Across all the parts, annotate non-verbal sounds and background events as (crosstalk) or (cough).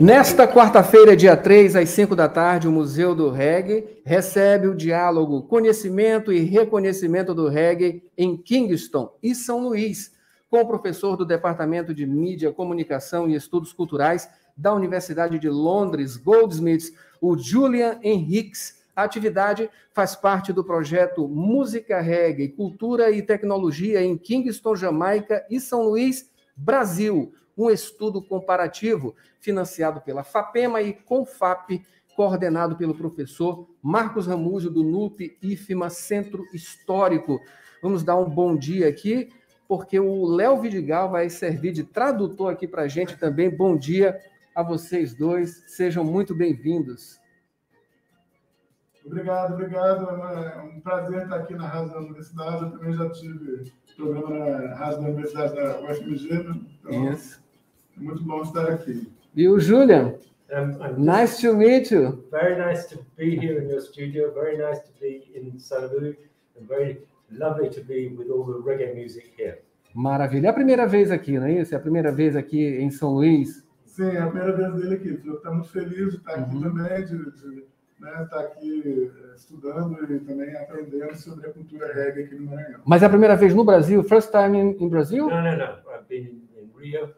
Nesta quarta-feira, dia 3, às 5 da tarde, o Museu do Reggae recebe o diálogo Conhecimento e Reconhecimento do Reggae em Kingston e São Luís, com o professor do Departamento de Mídia, Comunicação e Estudos Culturais da Universidade de Londres, Goldsmiths, o Julian Henriques. A atividade faz parte do projeto Música Reggae, Cultura e Tecnologia em Kingston, Jamaica e São Luís, Brasil um estudo comparativo financiado pela FAPEMA e CONFAP, coordenado pelo professor Marcos Ramuzio, do NUP IFMA Centro Histórico. Vamos dar um bom dia aqui, porque o Léo Vidigal vai servir de tradutor aqui para a gente também. Bom dia a vocês dois, sejam muito bem-vindos. Obrigado, obrigado. É um prazer estar aqui na Rádio da Universidade. Eu também já tive programa na Rádio da Universidade da UFMG. Né? Então, Isso. É muito bom estar aqui. E o Julian? nice to meet you. Very nice to be here in your studio. Very nice to be in San Luis. And very lovely to be with all the reggae music here. Maravilha. É a primeira vez aqui, não é isso? É a primeira vez aqui em São Luís. Sim, é a primeira vez dele aqui. Estou muito feliz de estar aqui uhum. também, de, de né, estar aqui eh, estudando e também aprendendo sobre a cultura reggae aqui no Maranhão. Mas é a primeira vez no Brasil? First time in, in Brazil? Não, não, não. I've been in Rio.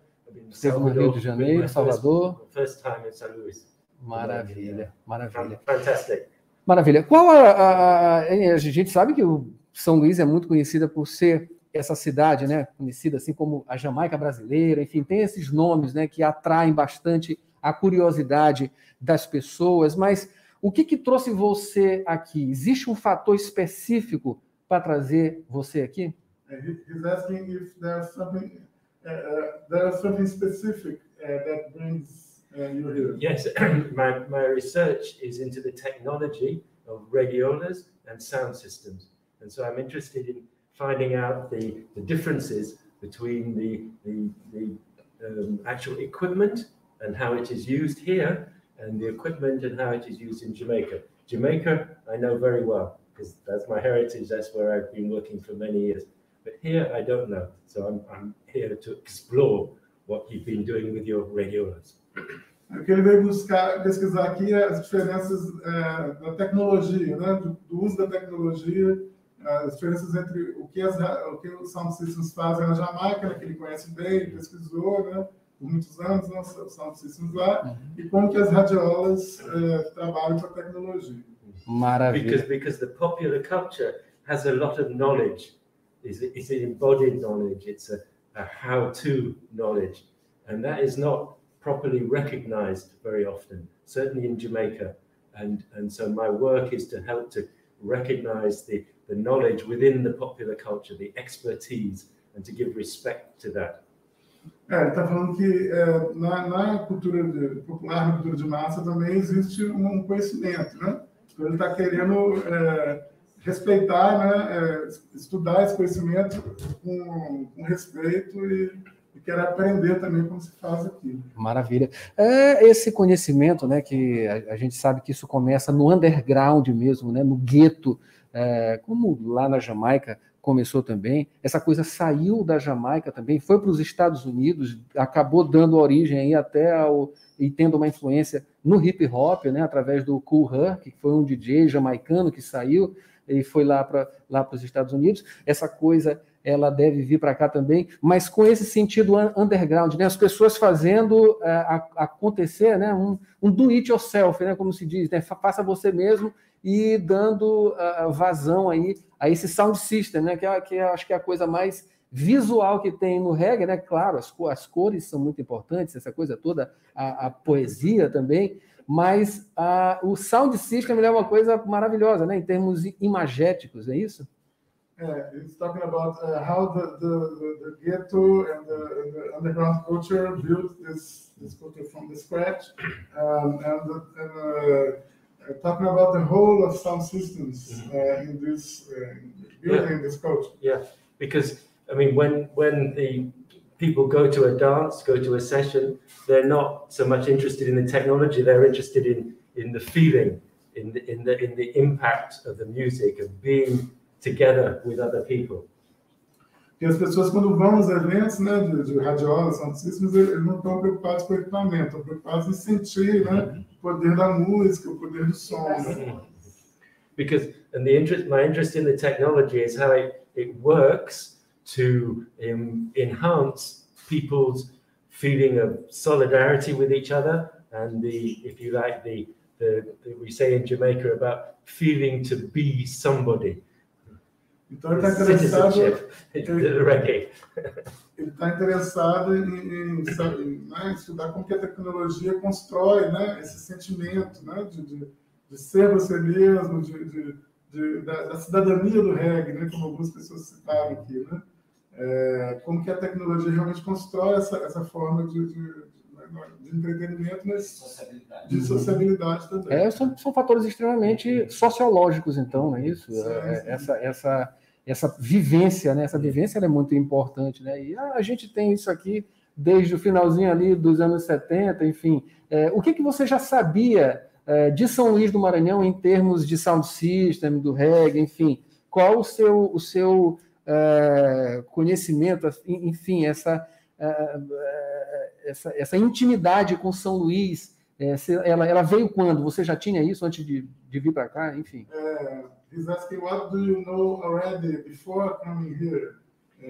Esteve no Rio de Janeiro, Salvador. First time in St. Louis. Maravilha, maravilha. Fantastic. Maravilha. Qual a, a, a, a gente sabe que o São Luís é muito conhecida por ser essa cidade, né, conhecida assim como a Jamaica brasileira, enfim, tem esses nomes, né, que atraem bastante a curiosidade das pessoas, mas o que que trouxe você aqui? Existe um fator específico para trazer você aqui? He's asking if there's something uh, uh, there's something specific uh, that brings uh, you here. Yes, (clears throat) my, my research is into the technology of radiolas and sound systems. And so I'm interested in finding out the, the differences between the, the, the um, actual equipment and how it is used here and the equipment and how it is used in Jamaica. Jamaica, I know very well because that's my heritage. That's where I've been working for many years. But here, I don't know. So I'm, I'm here to explore what you've been doing with your radiolas. O que ele veio buscar, pesquisar aqui as diferenças é, da tecnologia, né? Do, do, uso da tecnologia, as diferenças entre o que, as, o que os sound systems fazem na Jamaica, que ele conhece bem, pesquisou, né? Por muitos anos, né, os sound systems lá, uhum. e como que as radiolas é, eh, trabalham com a tecnologia. Maravilha. Because, because the popular culture has a lot of knowledge is it's an embodied knowledge. It's a, a how-to knowledge, and that is not properly recognized very often. Certainly in Jamaica, and and so my work is to help to recognize the the knowledge within the popular culture, the expertise, and to give respect to that. É, ele está falando que é, na, na, cultura de, popular, na cultura de massa, também existe um conhecimento, né? Então ele está querendo é, respeitar, né, é, estudar esse conhecimento com, com respeito e, e aprender também como se faz aqui. Maravilha. É esse conhecimento, né, que a, a gente sabe que isso começa no underground mesmo, né, no gueto, é, como lá na Jamaica começou também. Essa coisa saiu da Jamaica também, foi para os Estados Unidos, acabou dando origem aí até ao e tendo uma influência no hip hop, né, através do Cool Herc, que foi um DJ jamaicano que saiu e foi lá para lá os Estados Unidos. Essa coisa ela deve vir para cá também, mas com esse sentido underground, né? As pessoas fazendo uh, acontecer, né? Um, um do it yourself, né? Como se diz, né? Faça você mesmo e dando uh, vazão aí a esse sound system, né? Que, é, que é, acho que é a coisa mais visual que tem no reggae, né? Claro, as, as cores são muito importantes, essa coisa toda, a, a poesia também, mas a, o sound system é uma coisa maravilhosa, né? Em termos imagéticos, é isso? Yeah, it's talking about uh, how the, the, the, ghetto and the, and the, underground culture built this, this culture from the scratch, um, and, and uh, talking about the whole of sound systems mm-hmm. uh, in this uh, building yeah. this culture. Yeah, because I mean, when when the people go to a dance, go to a session, they're not so much interested in the technology, they're interested in, in the feeling, in the, in, the, in the impact of the music, of being together with other people. As pessoas, quando vão nos eventos né, de, de radiolas, eles, eles não estão preocupados com o equipamento, estão preocupados em sentir né, o poder da música, o poder do som. Né? Because and the interest, my interest in the technology is how it, it works to um, enhance people's feeling of solidarity with each other and the, if you like, the, the, the we say in Jamaica about feeling to be somebody. Então ele está interessado, ele, ele tá interessado em, em, em né, estudar como que a tecnologia constrói né, esse sentimento né, de, de, de ser você mesmo, de, de, de da, da, cidadania do reggae, né, como algumas pessoas citaram aqui. Né? É, como que a tecnologia realmente constrói essa, essa forma de, de de entretenimento, mas sociabilidade. de sociabilidade também. É, são, são fatores extremamente sociológicos, então, não é isso? Sim, é, sim. Essa, essa, essa vivência, né? Essa vivência é muito importante, né? E a, gente tem isso aqui desde o finalzinho ali dos anos 70, enfim. É, o que, que você já sabia é, de São Luís do Maranhão em termos de sound system, do reggae, enfim? Qual o seu, o seu é, conhecimento, enfim, essa, é, é, essa, essa intimidade com São Luís? É, ela, ela veio quando? Você já tinha isso antes de, de vir para cá? Enfim. É He's asking, what do you know already before coming here?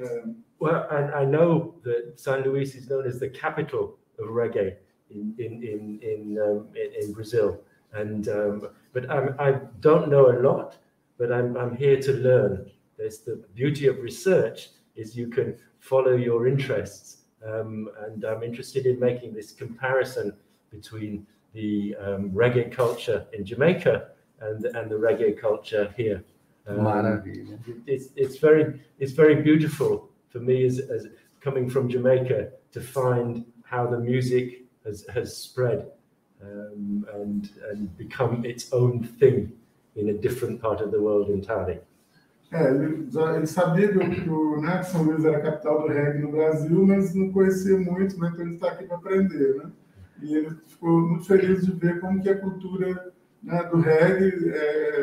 Um, well, I, I, know that San Luis is known as the capital of reggae in in in in, um, in, in, Brazil, and um, but I'm, I don't know a lot, but I'm I'm here to learn. There's the beauty of research is you can follow your interests, um, and I'm interested in making this comparison between the um, reggae culture in Jamaica and and the reggae culture here. Um, it's it's very it's very beautiful for me as, as coming from Jamaica to find how the music has has spread um, and and become its own thing in a different part of the world entirely. É, ele, já, ele sabia que o, né, São Luís era a capital do reggae no Brasil, mas não conhecia muito, né, então ele está aqui para aprender, né? E ele ficou muito feliz de ver como que a cultura né, do reggae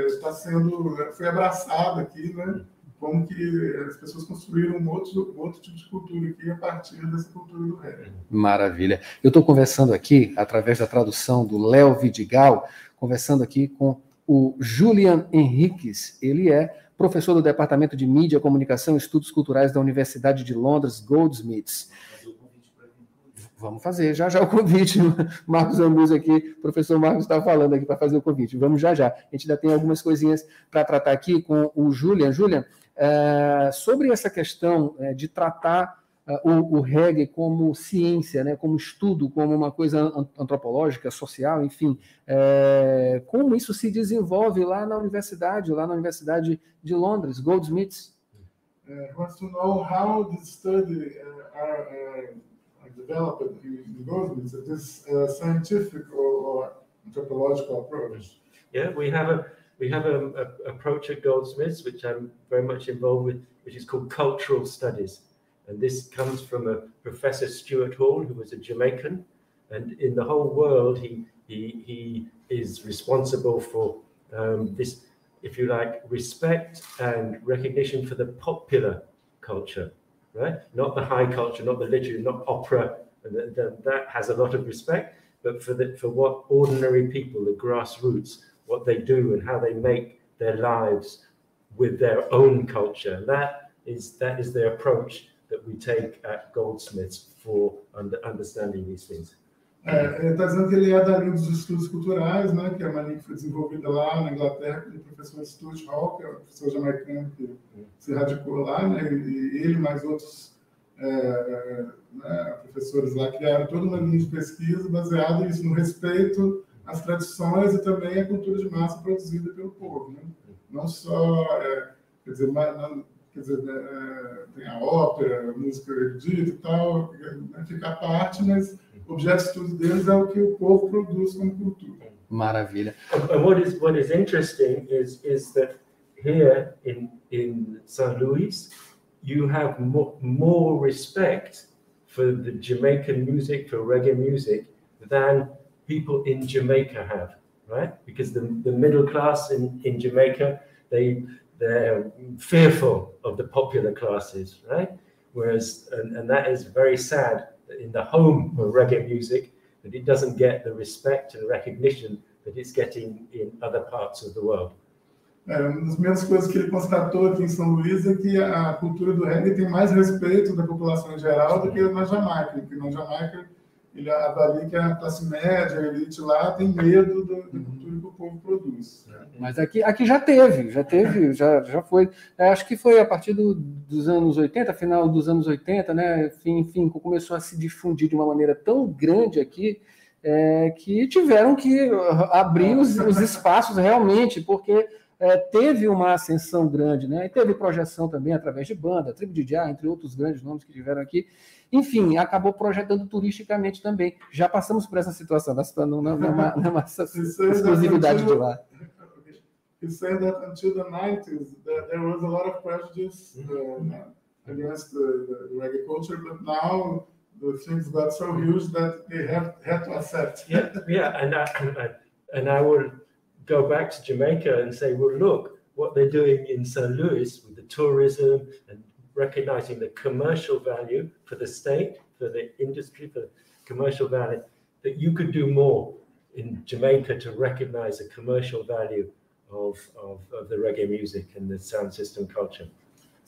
está é, sendo foi abraçado aqui, né? Como que as pessoas construíram um outro, outro tipo de cultura aqui a partir dessa cultura do reggae. Maravilha. Eu estou conversando aqui, através da tradução do Léo Vidigal, conversando aqui com o Julian Henriques. Ele é professor do Departamento de Mídia, Comunicação e Estudos Culturais da Universidade de Londres, Goldsmiths. Vamos fazer já já o convite. (laughs) Marcos Ambus aqui, professor Marcos está falando aqui para fazer o convite. Vamos já já. A gente ainda tem algumas coisinhas para tratar aqui com o Julian. Julian, é, sobre essa questão é, de tratar é, o, o, reggae como ciência, né, como estudo, como uma coisa antropológica, social, enfim, como isso se desenvolve lá na universidade, lá na Universidade de Londres, Goldsmiths? Uh, wants to know how this study uh, are, uh... developed in Goldsmiths, this uh, scientific or, or, anthropological approach? Yeah, we have a we have a, a, approach at Goldsmiths, which I'm very much involved with, which is called cultural studies. And this comes from a Professor Stuart Hall, who was a Jamaican. And in the whole world, he, he, he is responsible for um, this, if you like, respect and recognition for the popular culture right? Not the high culture, not the literature, not opera. The, the, that has a lot of respect, but for the, for what ordinary people, the grassroots, what they do and how they make their lives with their own culture. That is that is the approach that we take at Goldsmiths for under, understanding these things. É, está dizendo que ele é da linha dos estudos culturais, né, que é uma linha que foi desenvolvida lá na Inglaterra pelo professor Stuart Hall, que é o professor jamaicano que se radicou lá, né, e ele mais outros é, né, professores lá criaram toda uma linha de pesquisa baseada nisso, no respeito às tradições e também à cultura de massa produzida pelo povo. Né? Não só, é, quer dizer, quer dizer é, tem a ópera, a música erudita e tal, né, fica à parte, mas objeto de estudo deles é o que o povo produz como cultura. Maravilha. And what is what is interesting is is that here in in St. Louis, you have more, more respect for the Jamaican music, for reggae music, than people in Jamaica have, right? Because the, the middle class in, in Jamaica, they they're fearful of the popular classes, right? Whereas, and, and that is very sad in the home of reggae music, that it doesn't get the respect and recognition that it's getting in other parts of the world. É, uma das primeiras coisas que ele constatou aqui em São Luís é que a cultura do reggae tem mais respeito da população em geral do que na Jamaica, porque na Jamaica ele avalia que a classe média, a elite lá, tem medo da, da cultura que o povo produz. Né? Mas aqui, aqui já teve, já teve, já, já foi. É, acho que foi a partir do, dos anos 80, final dos anos 80, né? Enfim, enfim, começou a se difundir de uma maneira tão grande aqui é, que tiveram que abrir os, os espaços realmente, porque é, teve uma ascensão grande, né? E teve projeção também através de banda, Tribo de Já, entre outros grandes nomes que tiveram aqui. Enfim, acabou projetando turisticamente também. Já passamos por essa situação, não, não, não, é uma, não é (laughs) exclusividade de lá. He said that until the 90s, there was a lot of prejudice uh, against the, the reggae culture, but now the things got so huge that they have had to accept. Yeah, yeah, and I, and I will go back to Jamaica and say, well, look, what they're doing in St. Louis with the tourism and recognizing the commercial value for the state, for the industry, for commercial value, that you could do more in Jamaica to recognize the commercial value of, of, of the reggae music and the sound system culture.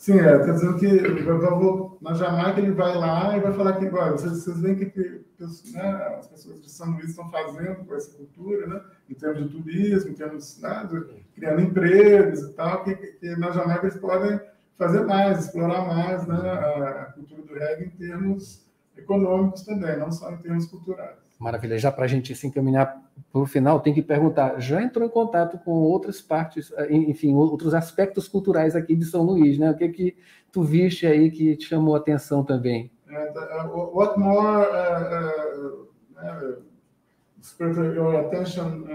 Sim, é, tá dizendo que vou, na Jamaica ele vai lá e vai falar que, olha, vocês, vocês veem que, que né, as pessoas de São Luís estão fazendo com essa cultura, né, em termos de turismo, em termos né, de, criando empregos e tal, que, que, na Jamaica eles podem fazer mais, explorar mais né, a, a cultura do reggae em termos econômicos também, não só em termos culturais. Maravilha. Já para a gente se encaminhar o final, tem que perguntar: já entrou em contato com outras partes, eh, enfim, outros aspectos culturais aqui de São Luís, né? O que que tu viste aí que te chamou a atenção também? And, uh, what more uh, uh, spurred your attention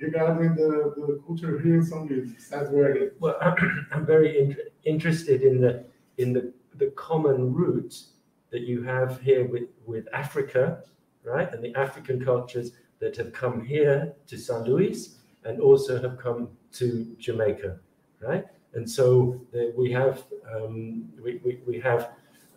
regarding the, the culture here in São Luís, besides reggae? Well, (clears throat) I'm very in interested in the in the the common roots that you have here with with Africa. right? And the African cultures that have come here to San Luis and also have come to Jamaica, right? And so the, we have um, we, we, we, have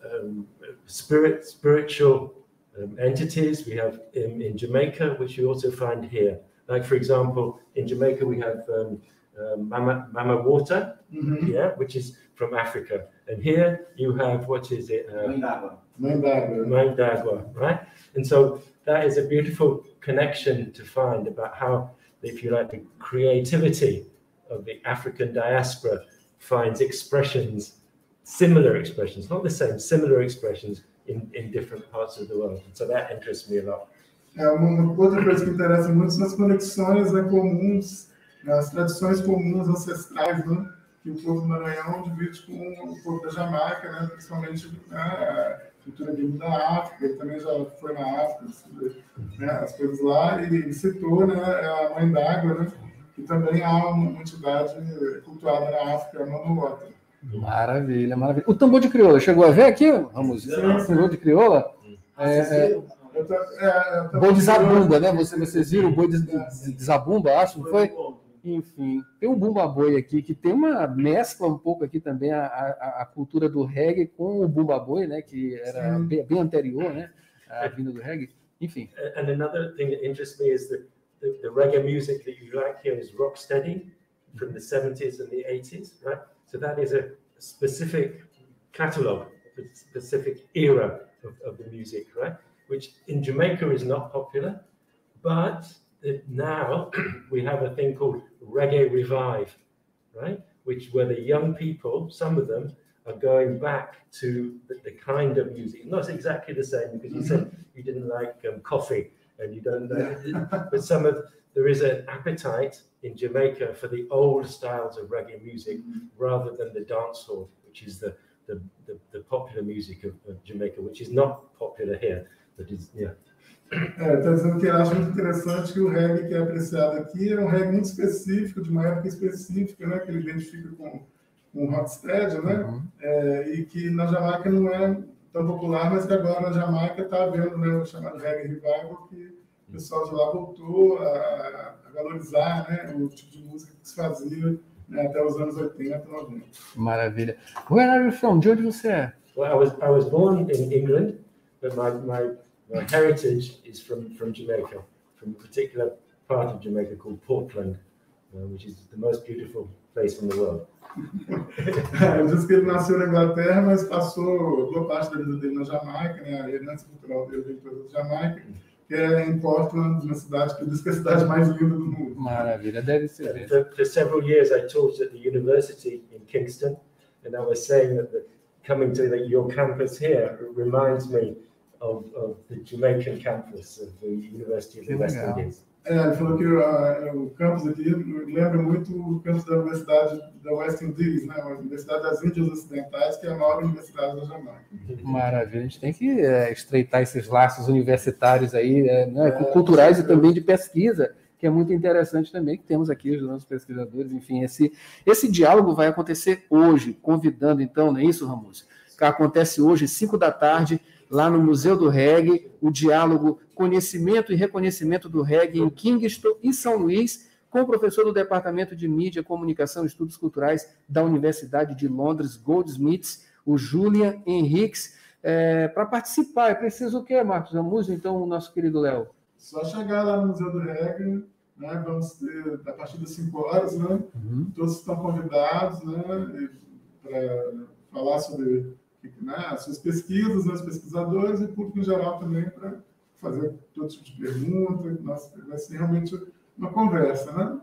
um, spirit spiritual um, entities. We have in, in, Jamaica, which you also find here. Like for example, in Jamaica we have um, um, Mama, Mama Water, mm-hmm. yeah, which is from Africa. And here you have what is it? Uh, Mandagua. Mandagua, right? And so that is a beautiful connection to find about how, if you like, the creativity of the African diaspora finds expressions, similar expressions, not the same, similar expressions in, in different parts of the world. And so that interests me a lot. É, uma outra coisa que interessa muito são as conexões né, comuns, as tradições comuns ancestrais, né, que o povo do Maranhão divide com o povo da Jamaica, né, principalmente né, cultura dele da África, ele também já foi na África, né, as coisas lá, e citou né, a Mãe d'Água, né, que também há uma entidade cultuada na África, a Maravilha, maravilha. O tambor de crioula, chegou a ver aqui? Vamos, o tambor de crioula? É, é, é, boi de zabumba, né? Vocês, vocês viram o boi de, de, de zabumba, acho, não foi? Enfim, tem um Bumba Boi aqui, que tem uma mescla um pouco aqui também a, a, a cultura do reggae com o Bumba Boi, né? Que era bem, bem, anterior, né? A vinda do reggae. Enfim. And another thing that interests me is that the, the reggae music that you like here is rocksteady from the 70s and the 80s, right? So that is a specific catalogue, a specific era of, of the music, right? Which in Jamaica is not popular, but now (clears throat) we have a thing called Reggae Revive, right? Which where the young people, some of them, are going back to the, the kind of music. Not exactly the same because you said you didn't like um, coffee and you don't know, (laughs) but some of there is an appetite in Jamaica for the old styles of reggae music mm-hmm. rather than the dancehall, which is the the, the, the popular music of, of, Jamaica, which is not popular here, but is yeah. É, está dizendo que acha muito interessante que o reggae que é apreciado aqui é um reggae muito específico, de uma época específica, né, que ele identifica com, com o rocksteady, né, uhum. é, e que na Jamaica não é tão popular, mas que agora na Jamaica está havendo né, o chamado reggae revival, que o pessoal de lá voltou a, a valorizar né, o tipo de música que se fazia né, até os anos 80, 90. Maravilha. Where are you from? De onde você é? Well, I was I was born in England, but my, my, my heritage is from, from Jamaica, from a particular part of Jamaica called Portland, uh, which is the most beautiful place in the world. Ele disse que ele nasceu na Inglaterra, mas passou boa parte da vida dele na Jamaica, né? A herança cultural dele veio toda da Jamaica, que é em Portland, uma cidade que diz que é a cidade mais linda do mundo. Maravilha, deve ser. mesmo. For, for several years, I taught at the university in Kingston, and I was saying that the, coming to the, your campus here reminds me of, of the Jamaican campus of the University of the West. Indies. É, ele falou que ah, o campus aqui lembra muito o campus da Universidade da West Indies, né? A Universidade das Índias Ocidentais, que é a maior universidade da Jamaica. Maravilha. A gente tem que é, estreitar esses laços universitários aí, é, né, culturais e também de pesquisa, que é muito interessante também, que temos aqui os nossos pesquisadores. Enfim, esse, esse diálogo vai acontecer hoje, convidando então, não é isso, Ramos? Que acontece hoje, 5 da tarde, lá no Museu do Reggae, o diálogo Conhecimento e Reconhecimento do Reggae em Kingston e São Luís, com o professor do Departamento de Mídia, Comunicação e Estudos Culturais da Universidade de Londres, Goldsmiths, o Julian Henriques. É, Para participar, é preciso o quê, Marcos Amuso? Então, o nosso querido Léo. Só chegar lá no Museu do Reggae, né? Vamos ter a partir das 5 horas, né? Todos estão convidados, né? Para falar sobre né, as suas pesquisas, né, os pesquisadores e público em geral também para fazer todo tipo de pergunta. Nossa, vai ser realmente uma conversa, né?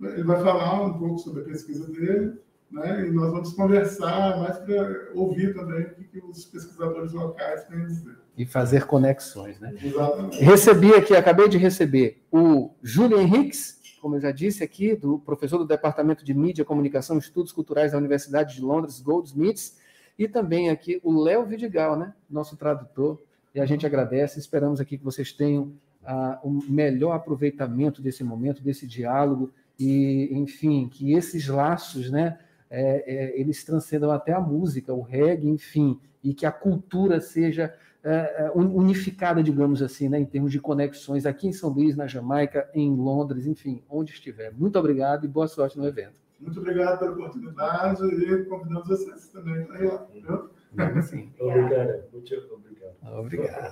É, ele vai falar um pouco sobre a pesquisa dele, né? E nós vamos conversar mais para ouvir também o que, que os pesquisadores locais têm a dizer. E fazer conexões, né? Exatamente. Recebi aqui, acabei de receber o Júlio Henriques, como eu já disse aqui, do professor do Departamento de Mídia, Comunicação e Estudos Culturais da Universidade de Londres, Goldsmiths, e também aqui o Léo Vidigal, né? Nosso tradutor. E a gente agradece, esperamos aqui que vocês tenham ah, o melhor aproveitamento desse momento, desse diálogo, e, enfim, que esses laços, né? é, é, eles transcendam até a música, o reggae, enfim, e que a cultura seja é, é, un- unificada, digamos assim, né, em termos de conexões aqui em São Luís, na Jamaica, em Londres, enfim, onde estiver. Muito obrigado e boa sorte no evento. Muito obrigado pela oportunidade e convidamos vocês também para ir lá. Viu? Sim. Obrigado. Muito obrigado. Obrigado.